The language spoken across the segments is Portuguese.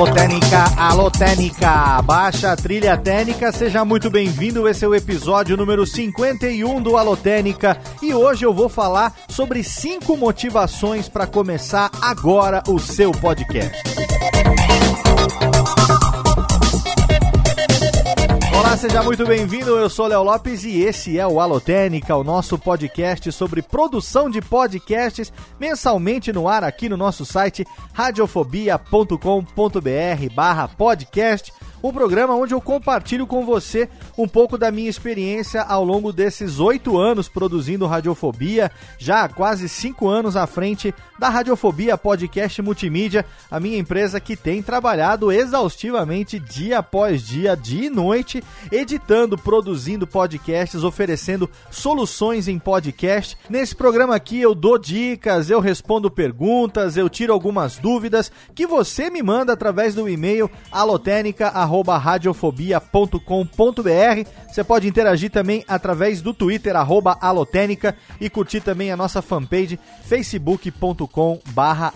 Alô Técnica, alô Técnica, baixa a trilha técnica, seja muito bem-vindo, esse é o episódio número 51 do Alô Técnica. E hoje eu vou falar sobre cinco motivações para começar agora o seu podcast. Olá, seja muito bem-vindo. Eu sou Léo Lopes e esse é o Alotênica, o nosso podcast sobre produção de podcasts mensalmente no ar aqui no nosso site radiofobia.com.br/podcast um programa onde eu compartilho com você um pouco da minha experiência ao longo desses oito anos produzindo Radiofobia, já há quase cinco anos à frente da Radiofobia Podcast Multimídia, a minha empresa que tem trabalhado exaustivamente dia após dia, dia e noite, editando, produzindo podcasts, oferecendo soluções em podcast. Nesse programa aqui eu dou dicas, eu respondo perguntas, eu tiro algumas dúvidas que você me manda através do e-mail alotênica.com Você pode interagir também através do Twitter, arroba e curtir também a nossa fanpage facebook.com barra.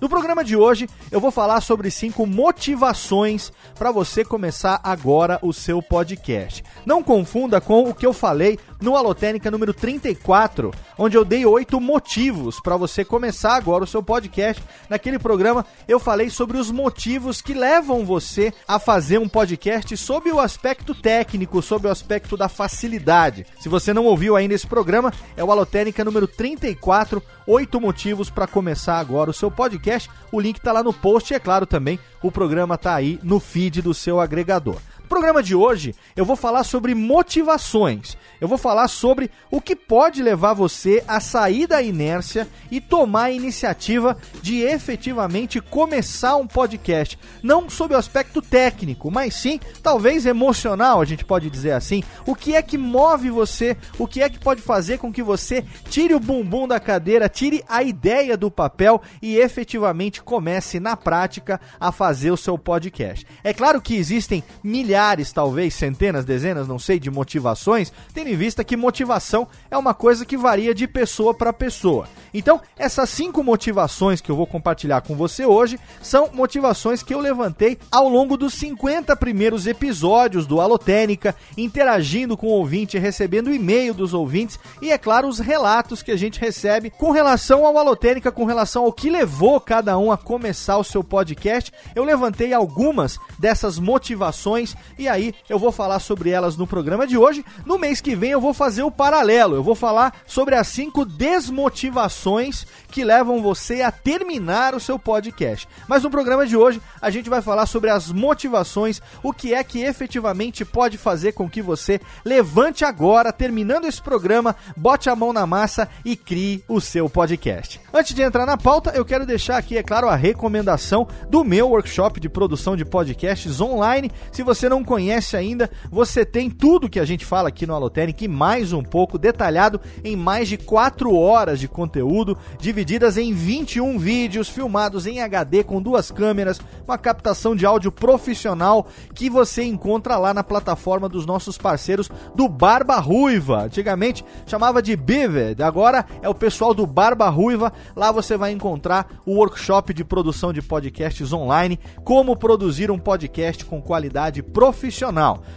No programa de hoje, eu vou falar sobre cinco motivações para você começar agora o seu podcast. Não confunda com o que eu falei no Alotênica número 34, onde eu dei oito motivos para você começar agora o seu podcast. Naquele programa, eu falei sobre os motivos que levam você a fazer um podcast sob o aspecto técnico, sob o aspecto da facilidade. Se você não ouviu ainda esse programa, é o Alotênica número 34, oito motivos para começar agora o seu podcast podcast. O link está lá no post e, é claro, também o programa está aí no feed do seu agregador programa de hoje eu vou falar sobre motivações. Eu vou falar sobre o que pode levar você a sair da inércia e tomar a iniciativa de efetivamente começar um podcast. Não sob o aspecto técnico, mas sim, talvez emocional, a gente pode dizer assim. O que é que move você? O que é que pode fazer com que você tire o bumbum da cadeira, tire a ideia do papel e efetivamente comece na prática a fazer o seu podcast? É claro que existem milhares milhares, talvez centenas, dezenas, não sei, de motivações, tendo em vista que motivação é uma coisa que varia de pessoa para pessoa. Então, essas cinco motivações que eu vou compartilhar com você hoje são motivações que eu levantei ao longo dos 50 primeiros episódios do Alotênica, interagindo com o ouvinte, recebendo e-mail dos ouvintes e, é claro, os relatos que a gente recebe com relação ao Alotênica, com relação ao que levou cada um a começar o seu podcast. Eu levantei algumas dessas motivações e aí eu vou falar sobre elas no programa de hoje. No mês que vem eu vou fazer o paralelo. Eu vou falar sobre as cinco desmotivações que levam você a terminar o seu podcast. Mas no programa de hoje a gente vai falar sobre as motivações, o que é que efetivamente pode fazer com que você levante agora, terminando esse programa, bote a mão na massa e crie o seu podcast. Antes de entrar na pauta, eu quero deixar aqui, é claro, a recomendação do meu workshop de produção de podcasts online. Se você não conhece ainda, você tem tudo que a gente fala aqui no Alotenic e mais um pouco detalhado em mais de 4 horas de conteúdo, divididas em 21 vídeos filmados em HD com duas câmeras, uma captação de áudio profissional que você encontra lá na plataforma dos nossos parceiros do Barba Ruiva. Antigamente chamava de Bivid, agora é o pessoal do Barba Ruiva. Lá você vai encontrar o workshop de produção de podcasts online, como produzir um podcast com qualidade profissional.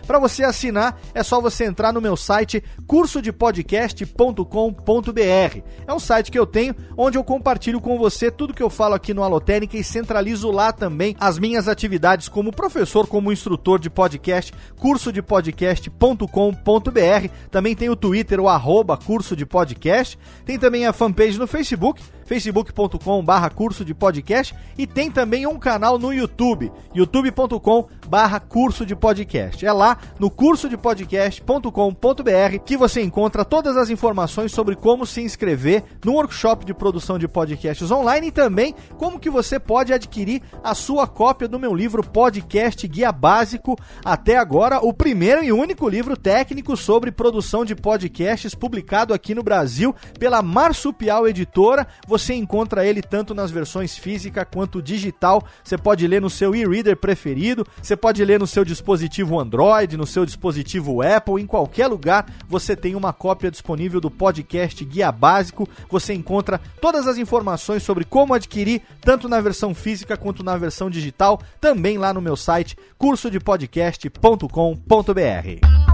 Para você assinar, é só você entrar no meu site cursodepodcast.com.br. É um site que eu tenho onde eu compartilho com você tudo que eu falo aqui no Alotênica e centralizo lá também as minhas atividades como professor, como instrutor de podcast, cursodepodcast.com.br. Também tem o Twitter, o arroba curso de podcast. Tem também a fanpage no Facebook, facebook.com barra curso de podcast. E tem também um canal no YouTube, youtube.com barra curso de podcast. É lá no curso de podcast.com.br que você encontra todas as informações sobre como se inscrever no workshop de produção de podcasts online e também como que você pode adquirir a sua cópia do meu livro Podcast Guia Básico, até agora o primeiro e único livro técnico sobre produção de podcasts publicado aqui no Brasil pela Marsupial Editora. Você encontra ele tanto nas versões física quanto digital. Você pode ler no seu e-reader preferido, você pode ler no seu dispositivo Android, no seu dispositivo Apple, em qualquer lugar você tem uma cópia disponível do podcast Guia Básico. Você encontra todas as informações sobre como adquirir, tanto na versão física quanto na versão digital, também lá no meu site cursodepodcast.com.br.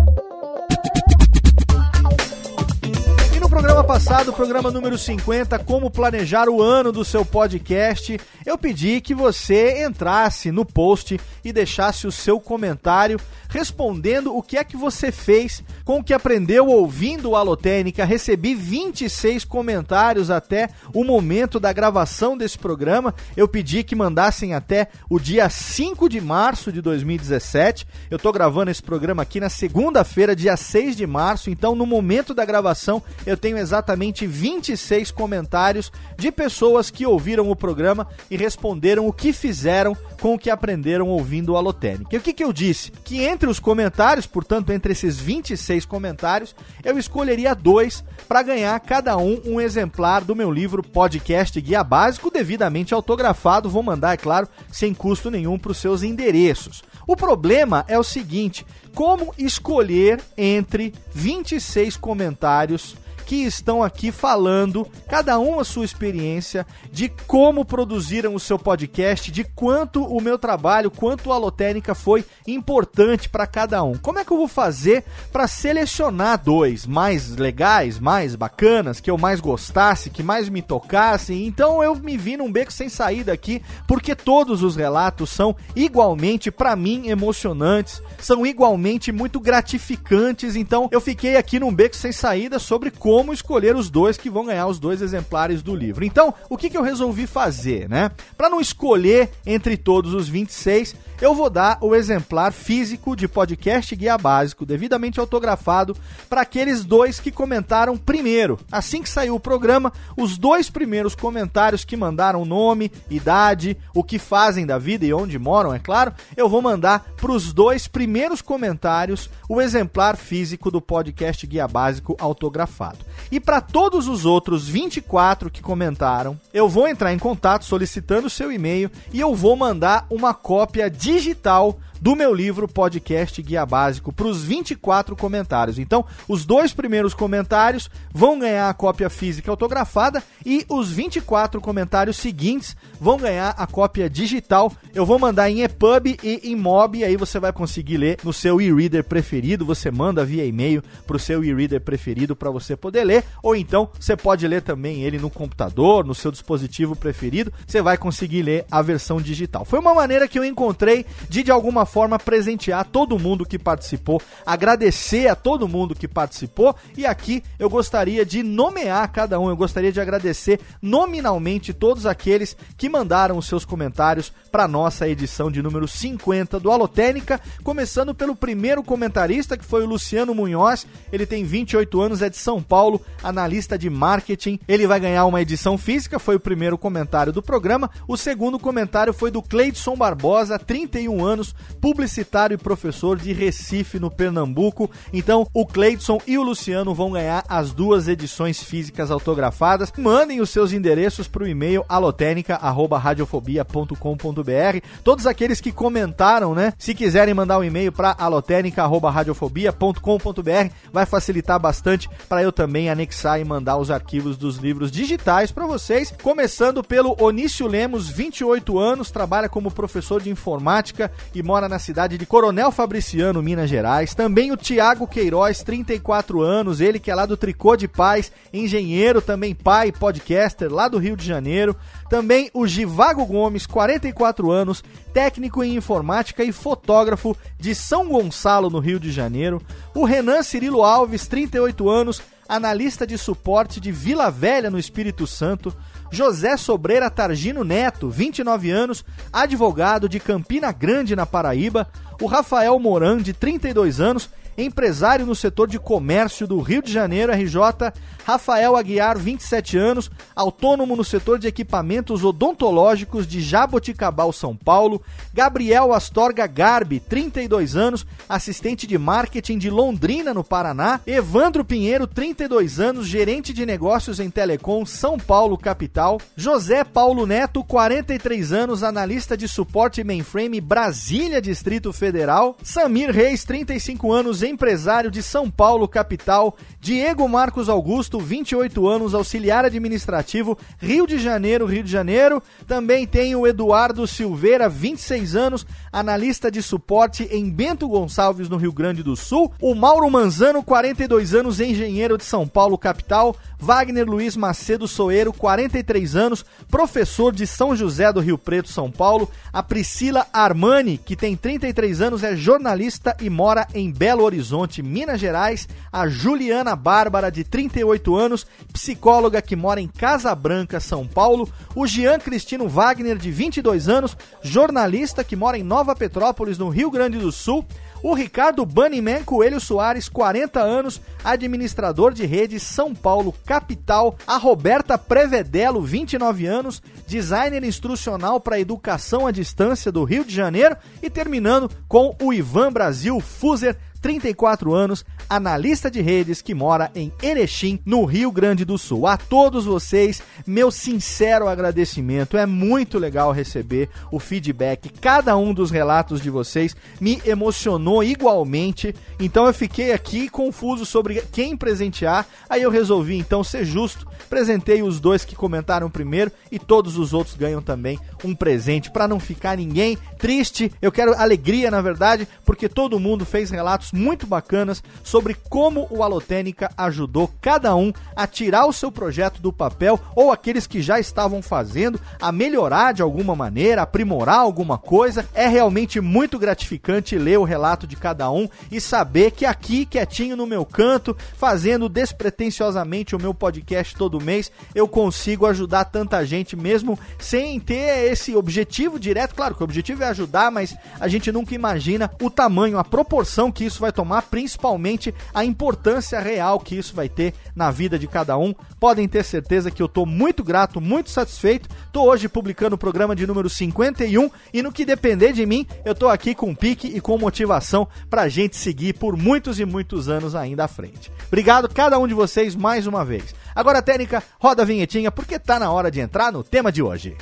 programa passado, programa número 50, como planejar o ano do seu podcast, eu pedi que você entrasse no post e deixasse o seu comentário respondendo o que é que você fez com o que aprendeu ouvindo o Alotênica. Recebi 26 comentários até o momento da gravação desse programa. Eu pedi que mandassem até o dia 5 de março de 2017. Eu estou gravando esse programa aqui na segunda-feira, dia 6 de março. Então, no momento da gravação, eu tenho exatamente 26 comentários de pessoas que ouviram o programa e responderam o que fizeram com o que aprenderam ouvindo o Alotênica. E o que, que eu disse? Que entre os comentários, portanto, entre esses 26 comentários, eu escolheria dois para ganhar cada um um exemplar do meu livro Podcast Guia Básico, devidamente autografado. Vou mandar, é claro, sem custo nenhum para os seus endereços. O problema é o seguinte: como escolher entre 26 comentários que estão aqui falando, cada um a sua experiência, de como produziram o seu podcast, de quanto o meu trabalho, quanto a Lotérica foi importante para cada um. Como é que eu vou fazer para selecionar dois mais legais, mais bacanas, que eu mais gostasse, que mais me tocassem? Então eu me vi num beco sem saída aqui, porque todos os relatos são igualmente, para mim, emocionantes, são igualmente muito gratificantes. Então eu fiquei aqui num beco sem saída sobre como como escolher os dois que vão ganhar os dois exemplares do livro. Então, o que, que eu resolvi fazer, né? Para não escolher entre todos os 26, eu vou dar o exemplar físico de podcast guia básico, devidamente autografado, para aqueles dois que comentaram primeiro. Assim que saiu o programa, os dois primeiros comentários que mandaram nome, idade, o que fazem da vida e onde moram, é claro, eu vou mandar para os dois primeiros comentários o exemplar físico do podcast guia básico autografado. E para todos os outros 24 que comentaram, eu vou entrar em contato solicitando seu e-mail e eu vou mandar uma cópia digital do meu livro Podcast Guia Básico para os 24 comentários. Então, os dois primeiros comentários vão ganhar a cópia física autografada e os 24 comentários seguintes vão ganhar a cópia digital. Eu vou mandar em EPUB e em MOB, aí você vai conseguir ler no seu e-reader preferido. Você manda via e-mail para o seu e-reader preferido para você poder ler, ou então você pode ler também ele no computador, no seu dispositivo preferido. Você vai conseguir ler a versão digital. Foi uma maneira que eu encontrei de de alguma forma presentear todo mundo que participou, agradecer a todo mundo que participou e aqui eu gostaria de nomear cada um, eu gostaria de agradecer nominalmente todos aqueles que mandaram os seus comentários para nossa edição de número 50 do Alotênica, começando pelo primeiro comentarista que foi o Luciano Munhoz, ele tem 28 anos, é de São Paulo, analista de marketing. Ele vai ganhar uma edição física, foi o primeiro comentário do programa. O segundo comentário foi do Cleidson Barbosa, 31 anos, publicitário e professor de Recife, no Pernambuco. Então, o Cleidson e o Luciano vão ganhar as duas edições físicas autografadas. Mandem os seus endereços para o e-mail alotenica@radiofobia.com.br. Todos aqueles que comentaram, né? Se quiserem mandar um e-mail para alotenica@radiofobia.com.br, vai facilitar bastante para eu também anexar e mandar os arquivos dos livros digitais para vocês. Começando pelo Onício Lemos, 28 anos, trabalha como professor de informática e mora na cidade de Coronel Fabriciano, Minas Gerais. Também o Tiago Queiroz, 34 anos, ele que é lá do Tricô de Paz, engenheiro, também pai, podcaster, lá do Rio de Janeiro. Também o Givago Gomes, 44 anos, técnico em informática e fotógrafo de São Gonçalo, no Rio de Janeiro. O Renan Cirilo Alves, 38 anos, analista de suporte de Vila Velha, no Espírito Santo. José Sobreira Targino Neto, 29 anos, advogado de Campina Grande, na Paraíba. O Rafael Moran, de 32 anos, empresário no setor de comércio do Rio de Janeiro, RJ, Rafael Aguiar, 27 anos, autônomo no setor de equipamentos odontológicos de Jaboticabal, São Paulo, Gabriel Astorga Garbi, 32 anos, assistente de marketing de Londrina, no Paraná, Evandro Pinheiro, 32 anos, gerente de negócios em Telecom, São Paulo, capital, José Paulo Neto, 43 anos, analista de suporte mainframe Brasília, Distrito Federal, Samir Reis, 35 anos, empresário de São Paulo, capital, Diego Marcos Augusto, 28 anos, auxiliar administrativo, Rio de Janeiro, Rio de Janeiro. Também tem o Eduardo Silveira, 26 anos, analista de suporte em Bento Gonçalves, no Rio Grande do Sul. O Mauro Manzano, 42 anos, engenheiro de São Paulo, capital. Wagner Luiz Macedo Soeiro, 43 anos, professor de São José do Rio Preto, São Paulo. A Priscila Armani, que tem 33 anos, é jornalista e mora em Belo Horizonte, Minas Gerais. A Juliana Bárbara, de 38 anos, psicóloga que mora em Casa Branca, São Paulo. O Jean Cristino Wagner, de 22 anos, jornalista que mora em Nova Petrópolis, no Rio Grande do Sul. O Ricardo Bunnyman Coelho Soares, 40 anos, administrador de rede São Paulo, capital. A Roberta Prevedelo, 29 anos, designer instrucional para educação à distância do Rio de Janeiro. E terminando com o Ivan Brasil Fuser, 34 anos, analista de redes que mora em Erechim, no Rio Grande do Sul. A todos vocês, meu sincero agradecimento. É muito legal receber o feedback. Cada um dos relatos de vocês me emocionou igualmente. Então eu fiquei aqui confuso sobre quem presentear. Aí eu resolvi então ser justo. Presentei os dois que comentaram primeiro e todos os outros ganham também um presente para não ficar ninguém triste. Eu quero alegria, na verdade, porque todo mundo fez relatos muito bacanas sobre como o Alotênica ajudou cada um a tirar o seu projeto do papel ou aqueles que já estavam fazendo a melhorar de alguma maneira, aprimorar alguma coisa. É realmente muito gratificante ler o relato de cada um e saber que aqui, quietinho no meu canto, fazendo despretensiosamente o meu podcast todo mês, eu consigo ajudar tanta gente mesmo sem ter esse objetivo direto. Claro que o objetivo é ajudar, mas a gente nunca imagina o tamanho, a proporção que isso vai tomar, principalmente a importância real que isso vai ter na vida de cada um. Podem ter certeza que eu estou muito grato, muito satisfeito. Estou hoje publicando o programa de número 51 e no que depender de mim, eu estou aqui com pique e com motivação para a gente seguir por muitos e muitos anos ainda à frente. Obrigado cada um de vocês mais uma vez. Agora, técnica, roda a vinhetinha porque tá na hora de entrar no tema de hoje.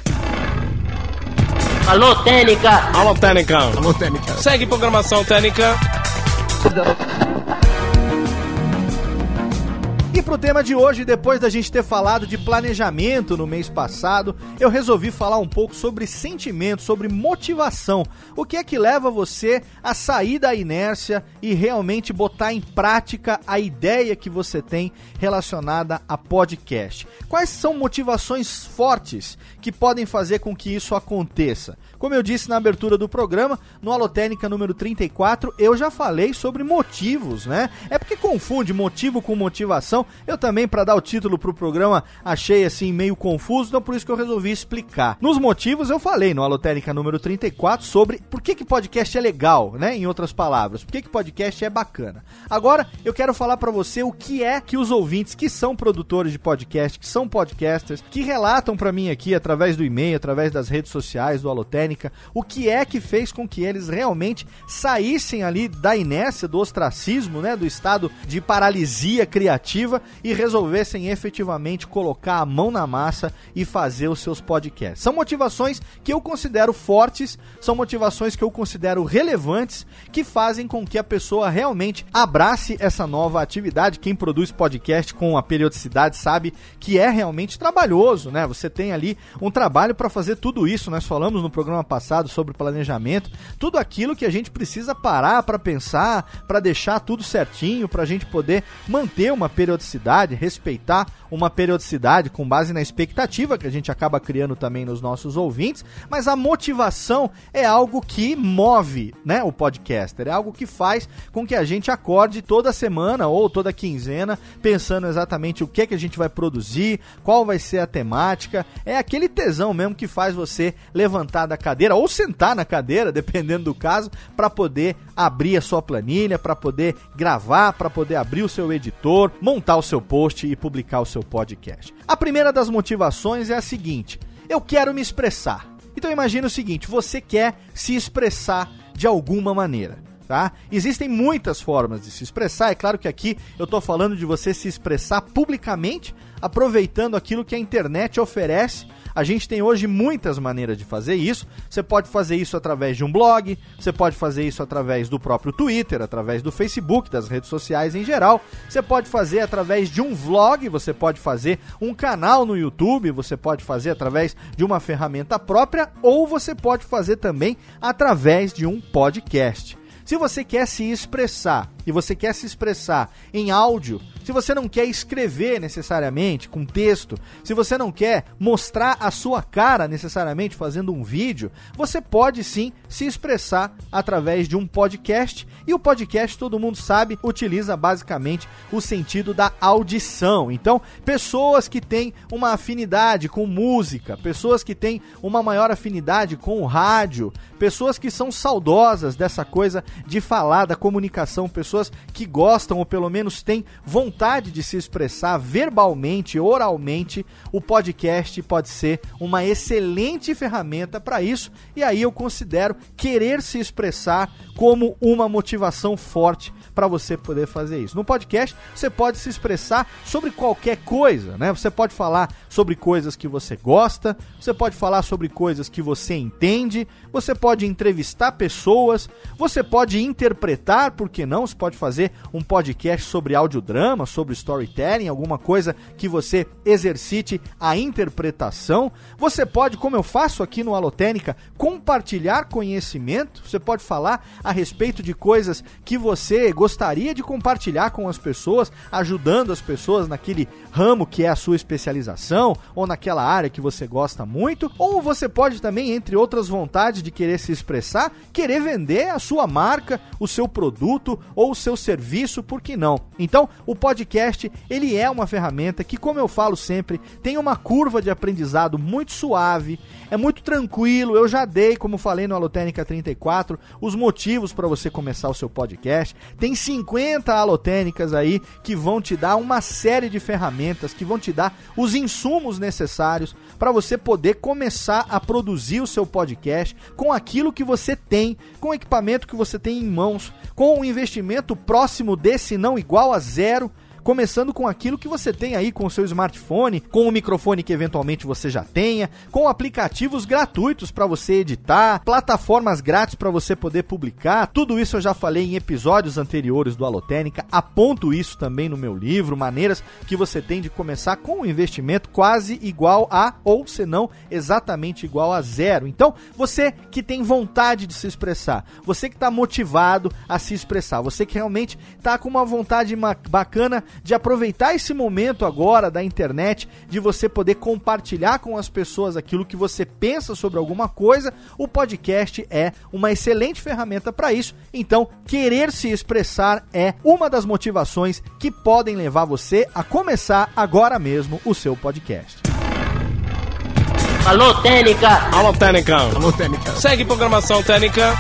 Alô, Técnica! Alô, Técnica! Alô, Técnica! Segue programação Técnica! E pro tema de hoje, depois da gente ter falado de planejamento no mês passado, eu resolvi falar um pouco sobre sentimento, sobre motivação. O que é que leva você a sair da inércia e realmente botar em prática a ideia que você tem relacionada a podcast? Quais são motivações fortes que podem fazer com que isso aconteça? Como eu disse na abertura do programa, no Alotênica número 34, eu já falei sobre motivos, né? É porque confunde motivo com motivação. Eu também, para dar o título pro programa, achei assim meio confuso, então por isso que eu resolvi explicar. Nos motivos, eu falei no Alotênica número 34 sobre por que, que podcast é legal, né? Em outras palavras, por que, que podcast é bacana. Agora, eu quero falar para você o que é que os ouvintes que são produtores de podcast, que são podcasters, que relatam para mim aqui através do e-mail, através das redes sociais do O que é que fez com que eles realmente saíssem ali da inércia, do ostracismo, né, do estado de paralisia criativa e resolvessem efetivamente colocar a mão na massa e fazer os seus podcasts. São motivações que eu considero fortes, são motivações que eu considero relevantes, que fazem com que a pessoa realmente abrace essa nova atividade. Quem produz podcast com a periodicidade sabe que é realmente trabalhoso, né? Você tem ali um trabalho para fazer tudo isso. Nós falamos no programa passado sobre planejamento, tudo aquilo que a gente precisa parar para pensar, para deixar tudo certinho, para a gente poder manter uma periodicidade periodicidade, respeitar uma periodicidade com base na expectativa que a gente acaba criando também nos nossos ouvintes, mas a motivação é algo que move, né, o podcaster, é algo que faz com que a gente acorde toda semana ou toda quinzena pensando exatamente o que é que a gente vai produzir, qual vai ser a temática, é aquele tesão mesmo que faz você levantar da cadeira ou sentar na cadeira, dependendo do caso, para poder abrir a sua planilha, para poder gravar, para poder abrir o seu editor, montar o seu post e publicar o seu podcast. A primeira das motivações é a seguinte: eu quero me expressar. Então imagine o seguinte, você quer se expressar de alguma maneira. Tá? Existem muitas formas de se expressar. É claro que aqui eu estou falando de você se expressar publicamente, aproveitando aquilo que a internet oferece a gente tem hoje muitas maneiras de fazer isso. Você pode fazer isso através de um blog, você pode fazer isso através do próprio Twitter, através do Facebook, das redes sociais em geral. Você pode fazer através de um vlog, você pode fazer um canal no YouTube, você pode fazer através de uma ferramenta própria ou você pode fazer também através de um podcast. Se você quer se expressar e você quer se expressar em áudio, se você não quer escrever necessariamente com texto, se você não quer mostrar a sua cara necessariamente fazendo um vídeo, você pode sim se expressar através de um podcast. E o podcast, todo mundo sabe, utiliza basicamente o sentido da audição. Então, pessoas que têm uma afinidade com música, pessoas que têm uma maior afinidade com o rádio, pessoas que são saudosas dessa coisa de falar, da comunicação, pessoas que gostam ou pelo menos têm vontade de se expressar verbalmente, oralmente, o podcast pode ser uma excelente ferramenta para isso. E aí eu considero querer se expressar como uma motivação forte para você poder fazer isso. No podcast, você pode se expressar sobre qualquer coisa, né? Você pode falar sobre coisas que você gosta, você pode falar sobre coisas que você entende, você pode entrevistar pessoas, você pode interpretar, por que não? Você pode fazer um podcast sobre audiodrama, sobre storytelling, alguma coisa que você exercite a interpretação. Você pode, como eu faço aqui no Alotênica, compartilhar conhecimento, você pode falar a respeito de coisas que você gostaria de compartilhar com as pessoas, ajudando as pessoas naquele ramo que é a sua especialização ou naquela área que você gosta muito, ou você pode também, entre outras vontades de querer se expressar, querer vender a sua marca, o seu produto ou o seu serviço, por que não? Então, o podcast, ele é uma ferramenta que, como eu falo sempre, tem uma curva de aprendizado muito suave, é muito tranquilo. Eu já dei, como falei no Alotênica 34, os motivos para você começar o seu podcast. Tem 50 alotênicas aí que vão te dar uma série de ferramentas, que vão te dar os insumos necessários para você poder começar a produzir o seu podcast com aquilo que você tem, com o equipamento que você tem em mãos, com um investimento próximo desse não igual a zero começando com aquilo que você tem aí com o seu smartphone, com o microfone que eventualmente você já tenha, com aplicativos gratuitos para você editar, plataformas grátis para você poder publicar. Tudo isso eu já falei em episódios anteriores do Alotênica, aponto isso também no meu livro, maneiras que você tem de começar com um investimento quase igual a ou se não exatamente igual a zero. Então, você que tem vontade de se expressar, você que está motivado a se expressar, você que realmente está com uma vontade bacana de aproveitar esse momento agora da internet, de você poder compartilhar com as pessoas aquilo que você pensa sobre alguma coisa, o podcast é uma excelente ferramenta para isso. Então, querer se expressar é uma das motivações que podem levar você a começar agora mesmo o seu podcast. Alô, Técnica! Alô, Técnica! Alô, Técnica! Segue programação Técnica!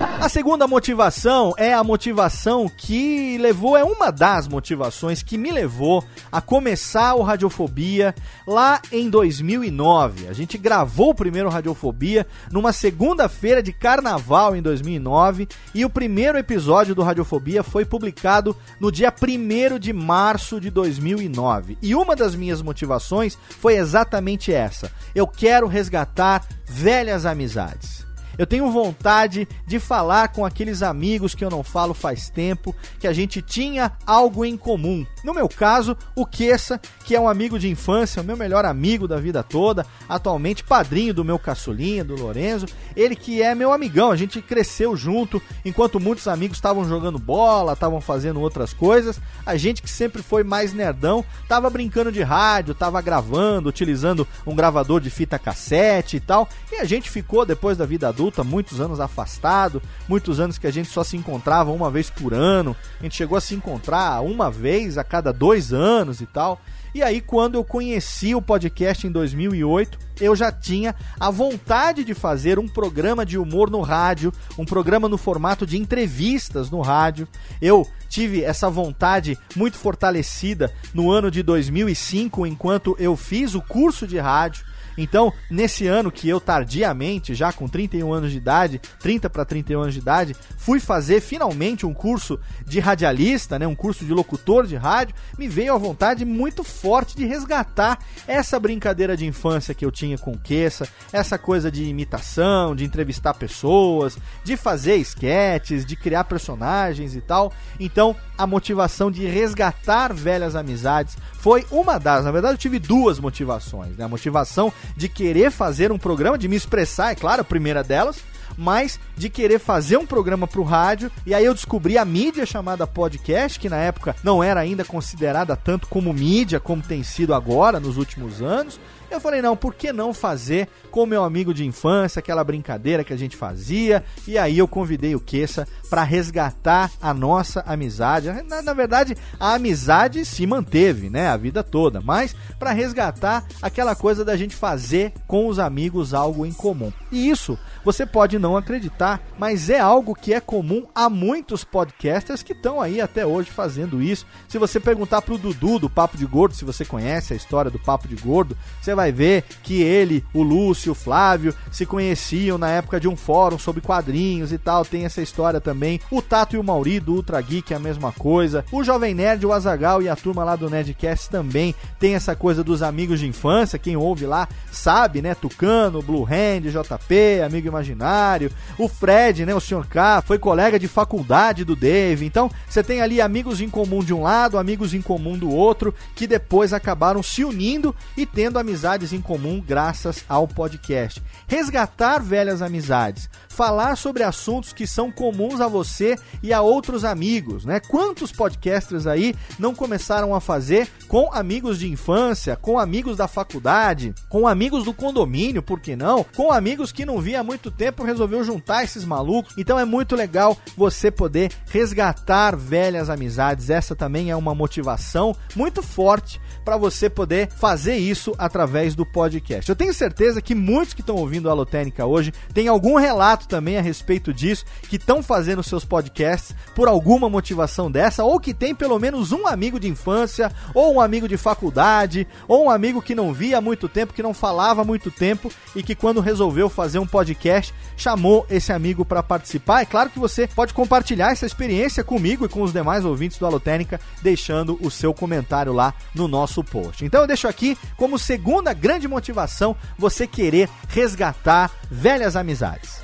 A segunda motivação é a motivação que levou, é uma das motivações que me levou a começar o Radiofobia lá em 2009. A gente gravou o primeiro Radiofobia numa segunda-feira de carnaval em 2009 e o primeiro episódio do Radiofobia foi publicado no dia 1 de março de 2009. E uma das minhas motivações foi exatamente essa: eu quero resgatar velhas amizades. Eu tenho vontade de falar com aqueles amigos que eu não falo faz tempo, que a gente tinha algo em comum. No meu caso, o Queça, que é um amigo de infância, o meu melhor amigo da vida toda, atualmente padrinho do meu caçulinha, do Lorenzo, ele que é meu amigão, a gente cresceu junto, enquanto muitos amigos estavam jogando bola, estavam fazendo outras coisas, a gente que sempre foi mais nerdão, tava brincando de rádio, tava gravando, utilizando um gravador de fita cassete e tal, e a gente ficou depois da vida adulta muitos anos afastado, muitos anos que a gente só se encontrava uma vez por ano, a gente chegou a se encontrar uma vez a cada dois anos e tal. E aí, quando eu conheci o podcast em 2008, eu já tinha a vontade de fazer um programa de humor no rádio, um programa no formato de entrevistas no rádio. Eu tive essa vontade muito fortalecida no ano de 2005, enquanto eu fiz o curso de rádio. Então, nesse ano que eu tardiamente, já com 31 anos de idade, 30 para 31 anos de idade, fui fazer finalmente um curso de radialista, né, um curso de locutor de rádio, me veio a vontade muito forte de resgatar essa brincadeira de infância que eu tinha com Queça, essa coisa de imitação, de entrevistar pessoas, de fazer esquetes, de criar personagens e tal. Então, a motivação de resgatar velhas amizades foi uma das, na verdade eu tive duas motivações, né? A motivação de querer fazer um programa, de me expressar, é claro, a primeira delas, mas de querer fazer um programa pro rádio. E aí eu descobri a mídia chamada podcast, que na época não era ainda considerada tanto como mídia como tem sido agora nos últimos anos. Eu falei, não, por que não fazer com meu amigo de infância, aquela brincadeira que a gente fazia? E aí eu convidei o Queça para resgatar a nossa amizade. Na, na, verdade, a amizade se manteve, né, a vida toda, mas para resgatar aquela coisa da gente fazer com os amigos algo em comum. E isso, você pode não acreditar, mas é algo que é comum a muitos podcasters que estão aí até hoje fazendo isso. Se você perguntar pro Dudu do Papo de Gordo, se você conhece a história do Papo de Gordo, você vai ver que ele, o Lúcio, o Flávio se conheciam na época de um fórum sobre quadrinhos e tal. Tem essa história também. O Tato e o Mauri do Ultra Geek é a mesma coisa. O Jovem Nerd, o Azagal e a turma lá do Nerdcast também tem essa coisa dos amigos de infância. Quem ouve lá sabe, né? Tucano, Blue Hand, JP, amigo imaginário. O Fred, né? O Sr. K foi colega de faculdade do Dave. Então você tem ali amigos em comum de um lado, amigos em comum do outro, que depois acabaram se unindo e tendo amizade amizades em comum graças ao podcast. Resgatar velhas amizades, falar sobre assuntos que são comuns a você e a outros amigos, né? Quantos podcasters aí não começaram a fazer com amigos de infância, com amigos da faculdade, com amigos do condomínio, por que não? Com amigos que não via há muito tempo, resolveu juntar esses malucos. Então é muito legal você poder resgatar velhas amizades. Essa também é uma motivação muito forte para você poder fazer isso através do podcast. Eu tenho certeza que muitos que estão ouvindo a Alotênica hoje têm algum relato também a respeito disso, que estão fazendo seus podcasts por alguma motivação dessa, ou que tem pelo menos um amigo de infância, ou um amigo de faculdade, ou um amigo que não via há muito tempo, que não falava há muito tempo e que quando resolveu fazer um podcast, chamou esse amigo para participar. É claro que você pode compartilhar essa experiência comigo e com os demais ouvintes do Alotênica, deixando o seu comentário lá no nosso post. Então eu deixo aqui como segunda grande motivação você querer resgatar velhas amizades.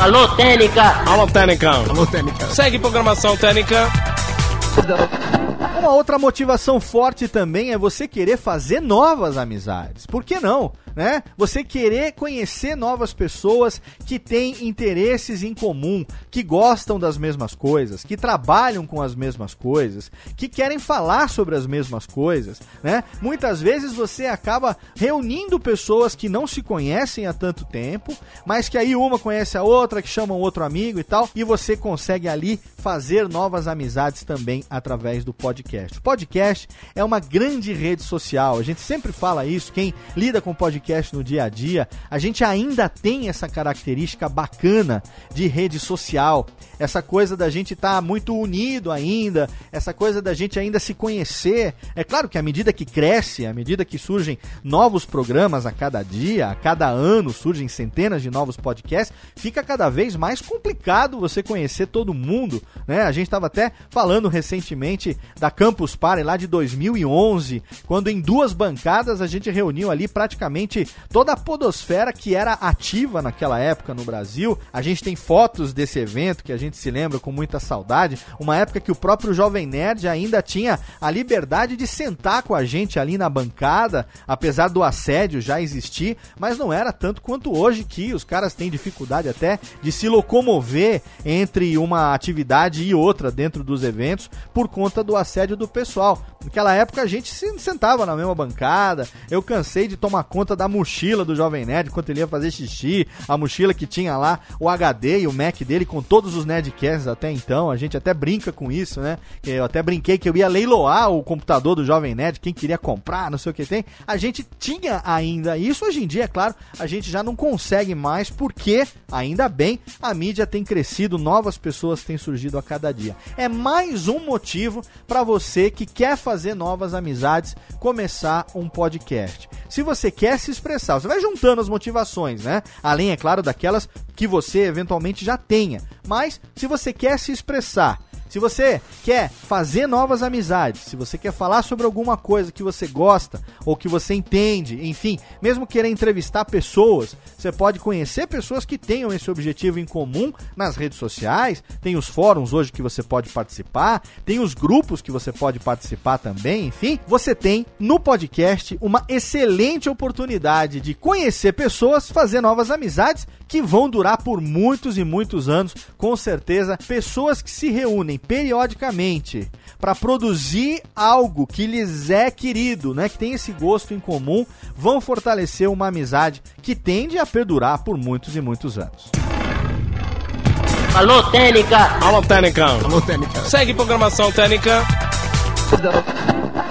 Alô, Técnica! Alô, Técnica! Alô, Técnica! Segue programação Técnica! Uma outra motivação forte também é você querer fazer novas amizades. Por que não? Né? Você querer conhecer novas pessoas que têm interesses em comum, que gostam das mesmas coisas, que trabalham com as mesmas coisas, que querem falar sobre as mesmas coisas, né? Muitas vezes você acaba reunindo pessoas que não se conhecem há tanto tempo, mas que aí uma conhece a outra, que chama um outro amigo e tal, e você consegue ali fazer novas amizades também através do podcast. O podcast é uma grande rede social. A gente sempre fala isso, quem lida com podcast podcast no dia a dia, a gente ainda tem essa característica bacana de rede social. Essa coisa da gente estar tá muito unido ainda, essa coisa da gente ainda se conhecer. É claro que à medida que cresce, à medida que surgem novos programas a cada dia, a cada ano surgem centenas de novos podcasts, fica cada vez mais complicado você conhecer todo mundo, né? A gente estava até falando recentemente da Campus Party lá de 2011, quando em duas bancadas a gente reuniu ali praticamente toda a podosfera que era ativa naquela época no Brasil. A gente tem fotos desse evento que a gente se lembra com muita saudade. Uma época que o próprio Jovem Nerd ainda tinha a liberdade de sentar com a gente ali na bancada, apesar do assédio já existir, mas não era tanto quanto hoje que os caras têm dificuldade até de se locomover entre uma atividade e outra dentro dos eventos por conta do assédio do pessoal. Naquela época a gente se sentava na mesma bancada. Eu cansei de tomar conta da mochila do Jovem Nerd enquanto ele ia fazer xixi. A mochila que tinha lá o HD e o Mac dele com todos os Nerdcasts até então. A gente até brinca com isso, né? Eu até brinquei que eu ia leiloar o computador do Jovem Nerd, quem queria comprar, não sei o que tem. A gente tinha ainda isso. Hoje em dia, é claro, a gente já não consegue mais porque, ainda bem, a mídia tem crescido, novas pessoas têm surgido a cada dia. É mais um motivo para você que quer fazer novas amizades, começar um podcast. Se você quer se expressar, você vai juntando as motivações, né? Além, é claro, daquelas que você eventualmente já tenha. Mas se você quer se expressar, se você quer fazer novas amizades, se você quer falar sobre alguma coisa que você gosta ou que você entende, enfim, mesmo querer entrevistar pessoas, você pode conhecer pessoas que tenham esse objetivo em comum nas redes sociais, tem os fóruns hoje que você pode participar, tem os grupos que você pode participar também, enfim, você tem no podcast uma excelente oportunidade de conhecer pessoas, fazer novas amizades que vão durar por muitos e muitos anos, com certeza, pessoas que se reúnem periodicamente para produzir algo que lhes é querido, né, que tem esse gosto em comum, vão fortalecer uma amizade que tende a perdurar por muitos e muitos anos. Alô, Técnica! Alô, Técnica! Alô, Técnica! Segue programação Técnica!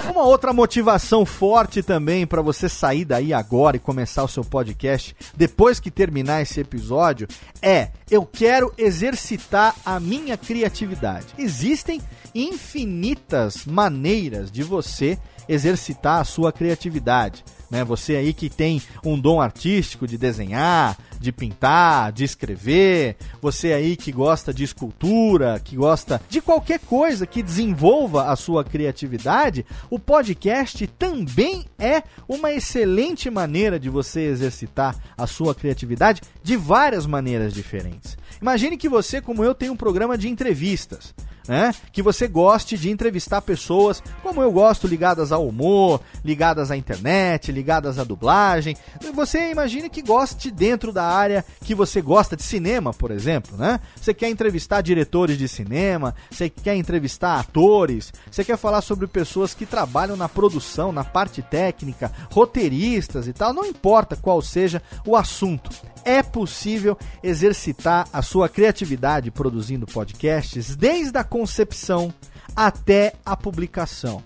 Uma outra motivação forte também para você sair daí agora e começar o seu podcast depois que terminar esse episódio é: eu quero exercitar a minha criatividade. Existem infinitas maneiras de você exercitar a sua criatividade né? Você aí que tem um dom artístico de desenhar, de pintar, de escrever, você aí que gosta de escultura, que gosta de qualquer coisa que desenvolva a sua criatividade, o podcast também é uma excelente maneira de você exercitar a sua criatividade de várias maneiras diferentes. Imagine que você, como eu, tem um programa de entrevistas né? Que você goste de entrevistar pessoas, como eu gosto, ligadas ao humor, ligadas à internet, ligadas à dublagem. Você imagine que goste dentro da área que você gosta de cinema, por exemplo, né? Você quer entrevistar diretores de cinema, você quer entrevistar atores, você quer falar sobre pessoas que trabalham na produção, na parte técnica, roteiristas e tal, não importa qual seja o assunto é possível exercitar a sua criatividade produzindo podcasts desde a concepção até a publicação.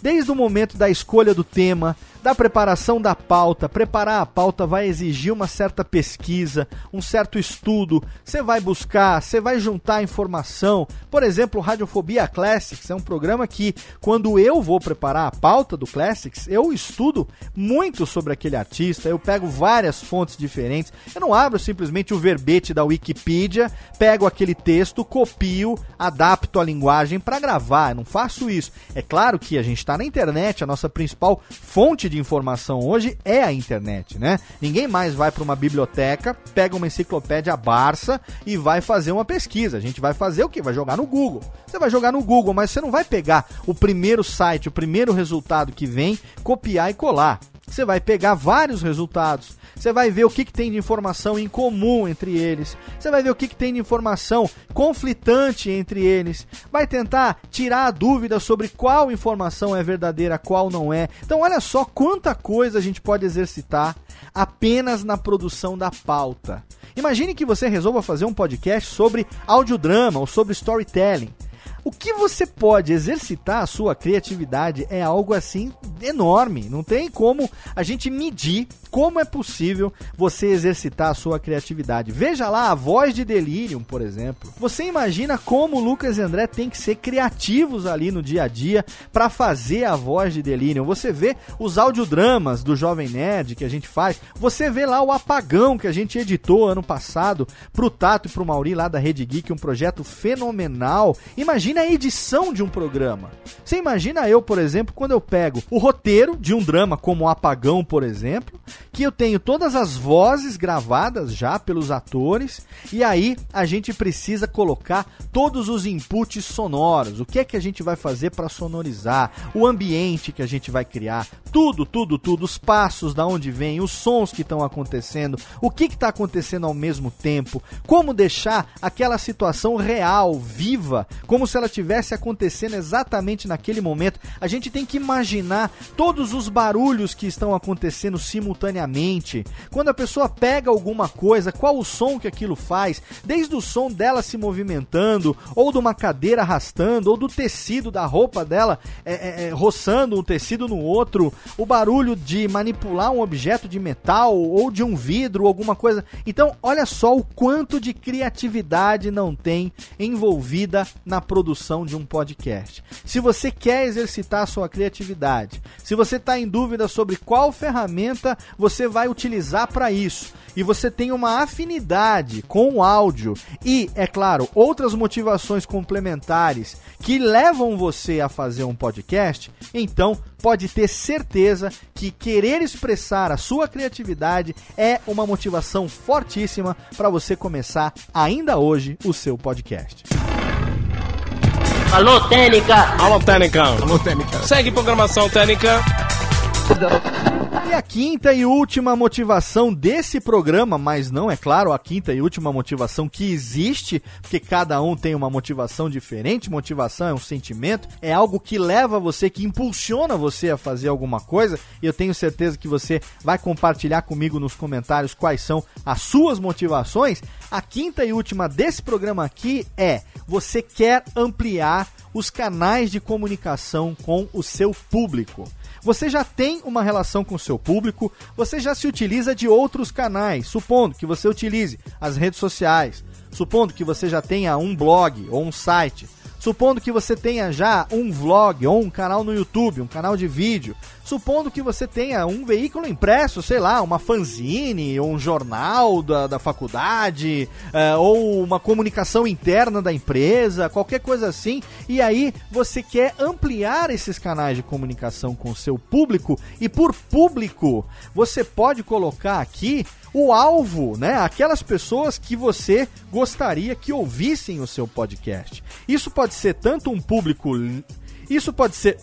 Desde o momento da escolha do tema, da preparação da pauta. Preparar a pauta vai exigir uma certa pesquisa, um certo estudo. Você vai buscar, você vai juntar informação. Por exemplo, Radiofobia Classics é um programa que, quando eu vou preparar a pauta do Classics, eu estudo muito sobre aquele artista, eu pego várias fontes diferentes. Eu não abro simplesmente o verbete da Wikipedia, pego aquele texto, copio, adapto a linguagem para gravar. Eu não faço isso. É claro que a gente está na internet, a nossa principal fonte de informação hoje é a internet, né? Ninguém mais vai para uma biblioteca, pega uma enciclopédia Barça e vai fazer uma pesquisa. A gente vai fazer o que? Vai jogar no Google. Você vai jogar no Google, mas você não vai pegar o primeiro site, o primeiro resultado que vem, copiar e colar. Você vai pegar vários resultados você vai ver o que, que tem de informação em comum entre eles. Você vai ver o que, que tem de informação conflitante entre eles. Vai tentar tirar a dúvida sobre qual informação é verdadeira, qual não é. Então, olha só quanta coisa a gente pode exercitar apenas na produção da pauta. Imagine que você resolva fazer um podcast sobre audiodrama ou sobre storytelling. O que você pode exercitar a sua criatividade é algo assim enorme. Não tem como a gente medir como é possível você exercitar a sua criatividade. Veja lá a voz de Delirium, por exemplo. Você imagina como o Lucas e André tem que ser criativos ali no dia a dia para fazer a voz de Delirium. Você vê os audiodramas do Jovem Nerd que a gente faz. Você vê lá o apagão que a gente editou ano passado pro Tato e pro Mauri lá da Rede Geek, um projeto fenomenal. Imagina a edição de um programa. Você imagina eu, por exemplo, quando eu pego o roteiro de um drama como o Apagão, por exemplo, que eu tenho todas as vozes gravadas já pelos atores, e aí a gente precisa colocar todos os inputs sonoros. O que é que a gente vai fazer para sonorizar? O ambiente que a gente vai criar, tudo, tudo, tudo, os passos da onde vem, os sons que estão acontecendo, o que está acontecendo ao mesmo tempo, como deixar aquela situação real, viva, como se ela tivesse acontecendo exatamente naquele momento. A gente tem que imaginar todos os barulhos que estão acontecendo simultaneamente. Quando a pessoa pega alguma coisa, qual o som que aquilo faz, desde o som dela se movimentando, ou de uma cadeira arrastando, ou do tecido da roupa dela é, é, é, roçando um tecido no outro, o barulho de manipular um objeto de metal ou de um vidro, alguma coisa. Então, olha só o quanto de criatividade não tem envolvida na produção de um podcast. Se você quer exercitar a sua criatividade, se você está em dúvida sobre qual ferramenta você vai utilizar para isso, e você tem uma afinidade com o áudio e, é claro, outras motivações complementares que levam você a fazer um podcast, então pode ter certeza que querer expressar a sua criatividade é uma motivação fortíssima para você começar ainda hoje o seu podcast. Alô, Técnica! Alô, Técnica! Alô, Técnica! Segue programação Técnica! E a quinta e última motivação desse programa, mas não é claro, a quinta e última motivação que existe, porque cada um tem uma motivação diferente. Motivação é um sentimento, é algo que leva você, que impulsiona você a fazer alguma coisa. E eu tenho certeza que você vai compartilhar comigo nos comentários quais são as suas motivações. A quinta e última desse programa aqui é: você quer ampliar os canais de comunicação com o seu público. Você já tem uma relação com o seu público, você já se utiliza de outros canais, supondo que você utilize as redes sociais, supondo que você já tenha um blog ou um site, supondo que você tenha já um vlog ou um canal no YouTube, um canal de vídeo, supondo que você tenha um veículo impresso, sei lá, uma fanzine, ou um jornal da, da faculdade, uh, ou uma comunicação interna da empresa, qualquer coisa assim, e aí você quer ampliar esses canais de comunicação com o seu público, e por público, você pode colocar aqui o alvo, né? Aquelas pessoas que você gostaria que ouvissem o seu podcast. Isso pode ser tanto um público. Isso pode ser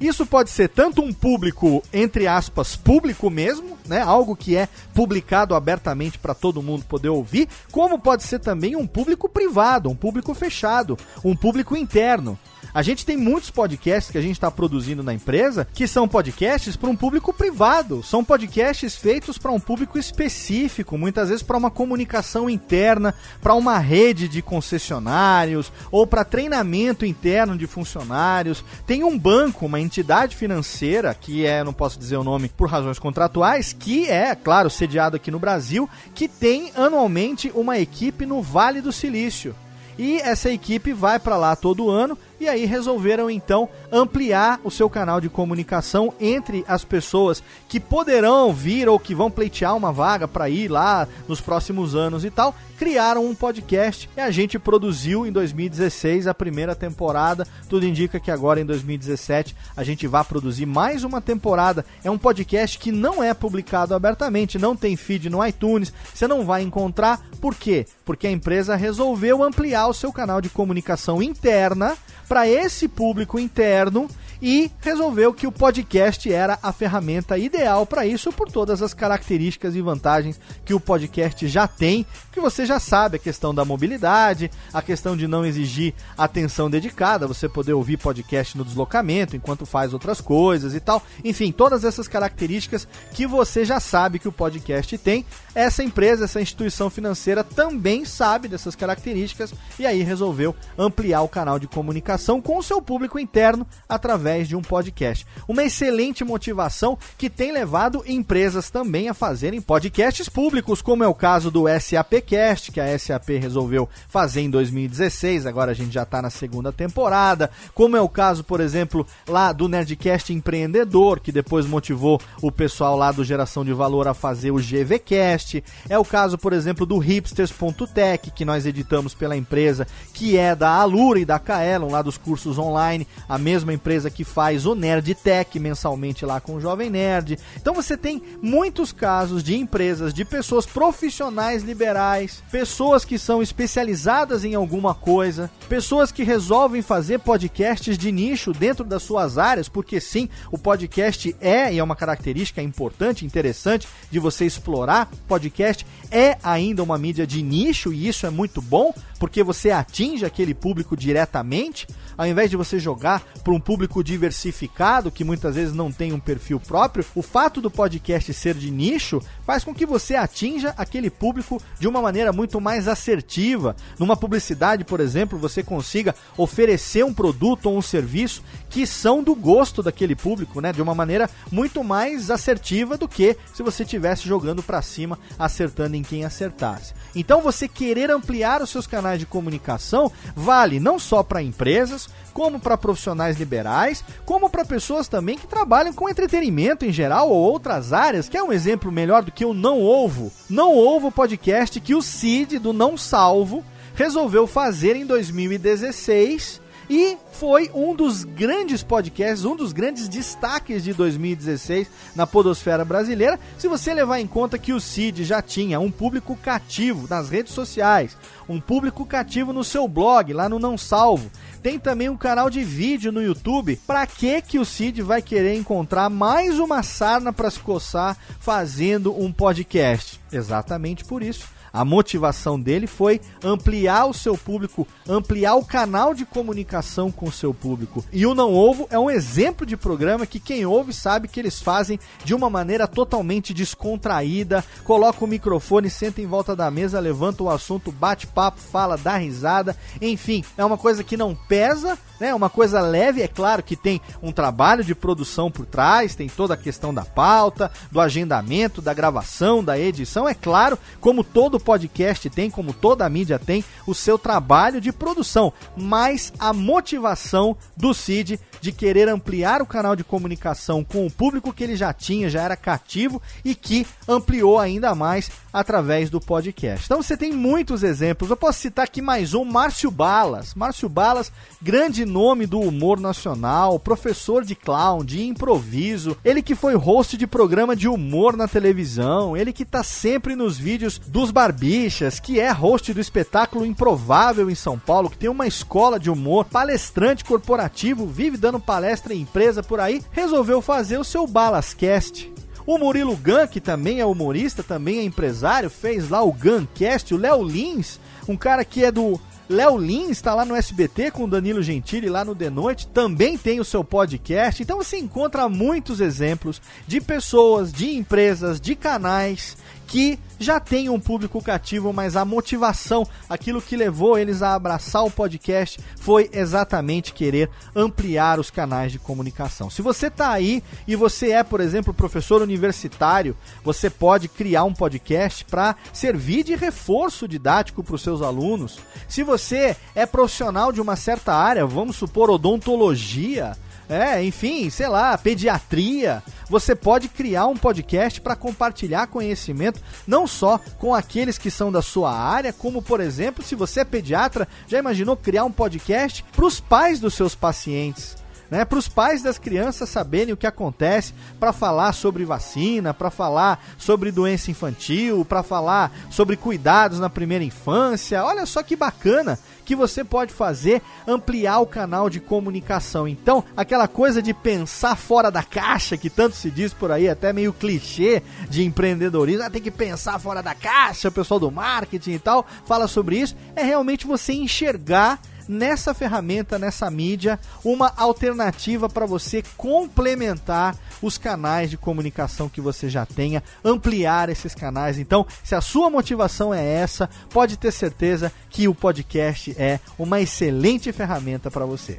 isso pode ser tanto um público, entre aspas, público mesmo, né? Algo que é publicado abertamente para todo mundo poder ouvir, como pode ser também um público privado, um público fechado, um público interno. A gente tem muitos podcasts que a gente está produzindo na empresa que são podcasts para um público privado, são podcasts feitos para um público específico, muitas vezes para uma comunicação interna, para uma rede de concessionários ou para treinamento interno de funcionários. Tem um banco, uma entidade financeira, que é, não posso dizer o nome por razões contratuais, que é, claro, sediado aqui no Brasil, que tem anualmente uma equipe no Vale do Silício. E essa equipe vai para lá todo ano e aí resolveram então ampliar o seu canal de comunicação entre as pessoas que poderão vir ou que vão pleitear uma vaga para ir lá nos próximos anos e tal. Criaram um podcast e a gente produziu em 2016 a primeira temporada. Tudo indica que agora em 2017 a gente vai produzir mais uma temporada. É um podcast que não é publicado abertamente, não tem feed no iTunes, você não vai encontrar. Por quê? Porque a empresa resolveu ampliar o seu canal de comunicação interna para esse público interno e resolveu que o podcast era a ferramenta ideal para isso por todas as características e vantagens que o podcast já tem, que você já sabe, a questão da mobilidade, a questão de não exigir atenção dedicada, você poder ouvir podcast no deslocamento enquanto faz outras coisas e tal. Enfim, todas essas características que você já sabe que o podcast tem. Essa empresa, essa instituição financeira também sabe dessas características e aí resolveu ampliar o canal de comunicação com o seu público interno através através de um podcast. Uma excelente motivação que tem levado empresas também a fazerem podcasts públicos, como é o caso do SAPcast, que a SAP resolveu fazer em 2016, agora a gente já está na segunda temporada, como é o caso, por exemplo, lá do Nerdcast Empreendedor, que depois motivou o pessoal lá do Geração de Valor a fazer o GVcast, é o caso, por exemplo, do hipsters.tech, que nós editamos pela empresa, que é da Alura e da Kaelon, lá dos cursos online, a mesma empresa que que faz o Nerd Tech mensalmente lá com o Jovem Nerd. Então você tem muitos casos de empresas, de pessoas profissionais liberais, pessoas que são especializadas em alguma coisa, pessoas que resolvem fazer podcasts de nicho dentro das suas áreas, porque sim, o podcast é e é uma característica importante, interessante de você explorar. Podcast é ainda uma mídia de nicho e isso é muito bom, porque você atinge aquele público diretamente, ao invés de você jogar para um público diversificado que muitas vezes não tem um perfil próprio. O fato do podcast ser de nicho faz com que você atinja aquele público de uma maneira muito mais assertiva. Numa publicidade, por exemplo, você consiga oferecer um produto ou um serviço que são do gosto daquele público, né? De uma maneira muito mais assertiva do que se você estivesse jogando para cima, acertando em quem acertasse. Então, você querer ampliar os seus canais de comunicação vale não só para empresas, como para profissionais liberais, como para pessoas também que trabalham com entretenimento em geral ou outras áreas. Que é um exemplo melhor do que o Não Ovo? Não Ovo podcast que o Cid do Não Salvo resolveu fazer em 2016 e foi um dos grandes podcasts, um dos grandes destaques de 2016 na podosfera brasileira, se você levar em conta que o Cid já tinha um público cativo nas redes sociais, um público cativo no seu blog, lá no Não Salvo. Tem também um canal de vídeo no YouTube. Para que que o Cid vai querer encontrar mais uma sarna para se coçar fazendo um podcast? Exatamente por isso a motivação dele foi ampliar o seu público, ampliar o canal de comunicação com o seu público. E o Não Ovo é um exemplo de programa que quem ouve sabe que eles fazem de uma maneira totalmente descontraída, coloca o microfone, senta em volta da mesa, levanta o assunto, bate papo, fala, dá risada, enfim, é uma coisa que não pesa, né? Uma coisa leve, é claro que tem um trabalho de produção por trás, tem toda a questão da pauta, do agendamento, da gravação, da edição, é claro, como todo podcast tem, como toda a mídia tem, o seu trabalho de produção, mas a motivação do Cid de querer ampliar o canal de comunicação com o público que ele já tinha, já era cativo e que ampliou ainda mais através do podcast. Então você tem muitos exemplos. Eu posso citar aqui mais um, Márcio Balas. Márcio Balas, grande nome do humor nacional, professor de clown, de improviso, ele que foi host de programa de humor na televisão, ele que tá sempre nos vídeos dos Barbichas, que é host do espetáculo Improvável em São Paulo, que tem uma escola de humor, palestrante corporativo, vive dando palestra em empresa por aí, resolveu fazer o seu Balascast. O Murilo Gun, que também é humorista, também é empresário, fez lá o Guncast. O Léo Lins, um cara que é do Léo Lins está lá no SBT com o Danilo Gentili lá no The Noite, também tem o seu podcast. Então você encontra muitos exemplos de pessoas, de empresas, de canais que já tem um público cativo, mas a motivação, aquilo que levou eles a abraçar o podcast foi exatamente querer ampliar os canais de comunicação. Se você está aí e você é, por exemplo, professor universitário, você pode criar um podcast para servir de reforço didático para os seus alunos. Se você é profissional de uma certa área, vamos supor odontologia, é, enfim, sei lá, pediatria. Você pode criar um podcast para compartilhar conhecimento não só com aqueles que são da sua área, como por exemplo, se você é pediatra, já imaginou criar um podcast para os pais dos seus pacientes? Né, para os pais das crianças saberem o que acontece, para falar sobre vacina, para falar sobre doença infantil, para falar sobre cuidados na primeira infância. Olha só que bacana que você pode fazer ampliar o canal de comunicação. Então, aquela coisa de pensar fora da caixa, que tanto se diz por aí, até meio clichê de empreendedorismo, ah, tem que pensar fora da caixa, o pessoal do marketing e tal fala sobre isso, é realmente você enxergar nessa ferramenta, nessa mídia, uma alternativa para você complementar os canais de comunicação que você já tenha, ampliar esses canais. Então, se a sua motivação é essa, pode ter certeza que o podcast é uma excelente ferramenta para você.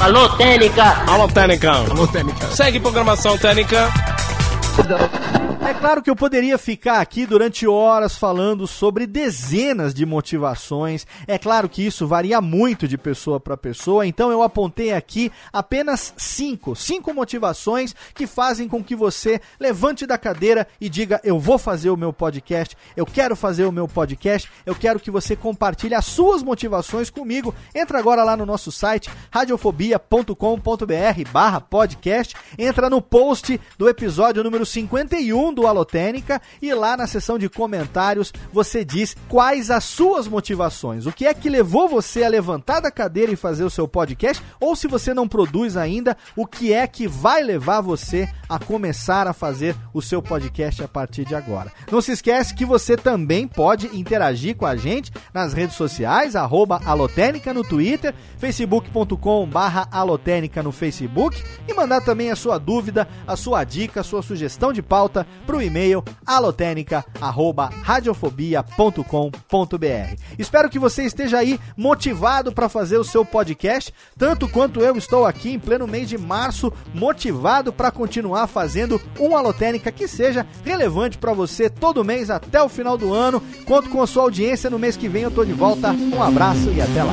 Alô, Técnica! Alô, Técnica! Alô, Técnica! Segue programação Técnica! É claro que eu poderia ficar aqui durante horas falando sobre dezenas de motivações. É claro que isso varia muito de pessoa para pessoa, então eu apontei aqui apenas cinco, cinco motivações que fazem com que você levante da cadeira e diga: "Eu vou fazer o meu podcast, eu quero fazer o meu podcast, eu quero que você compartilhe as suas motivações comigo". Entra agora lá no nosso site radiofobia.com.br/podcast, entra no post do episódio número 51 do Alotênica e lá na seção de comentários você diz quais as suas motivações. O que é que levou você a levantar da cadeira e fazer o seu podcast? Ou se você não produz ainda, o que é que vai levar você a começar a fazer o seu podcast a partir de agora? Não se esquece que você também pode interagir com a gente nas redes sociais, arroba Alotênica no Twitter, facebook.com Alotênica no Facebook e mandar também a sua dúvida, a sua dica, a sua sugestão de pauta para o e-mail alotenica@radiofobia.com.br. Espero que você esteja aí motivado para fazer o seu podcast, tanto quanto eu estou aqui em pleno mês de março, motivado para continuar fazendo um Alotênica que seja relevante para você todo mês até o final do ano. Conto com a sua audiência no mês que vem eu tô de volta. Um abraço e até lá.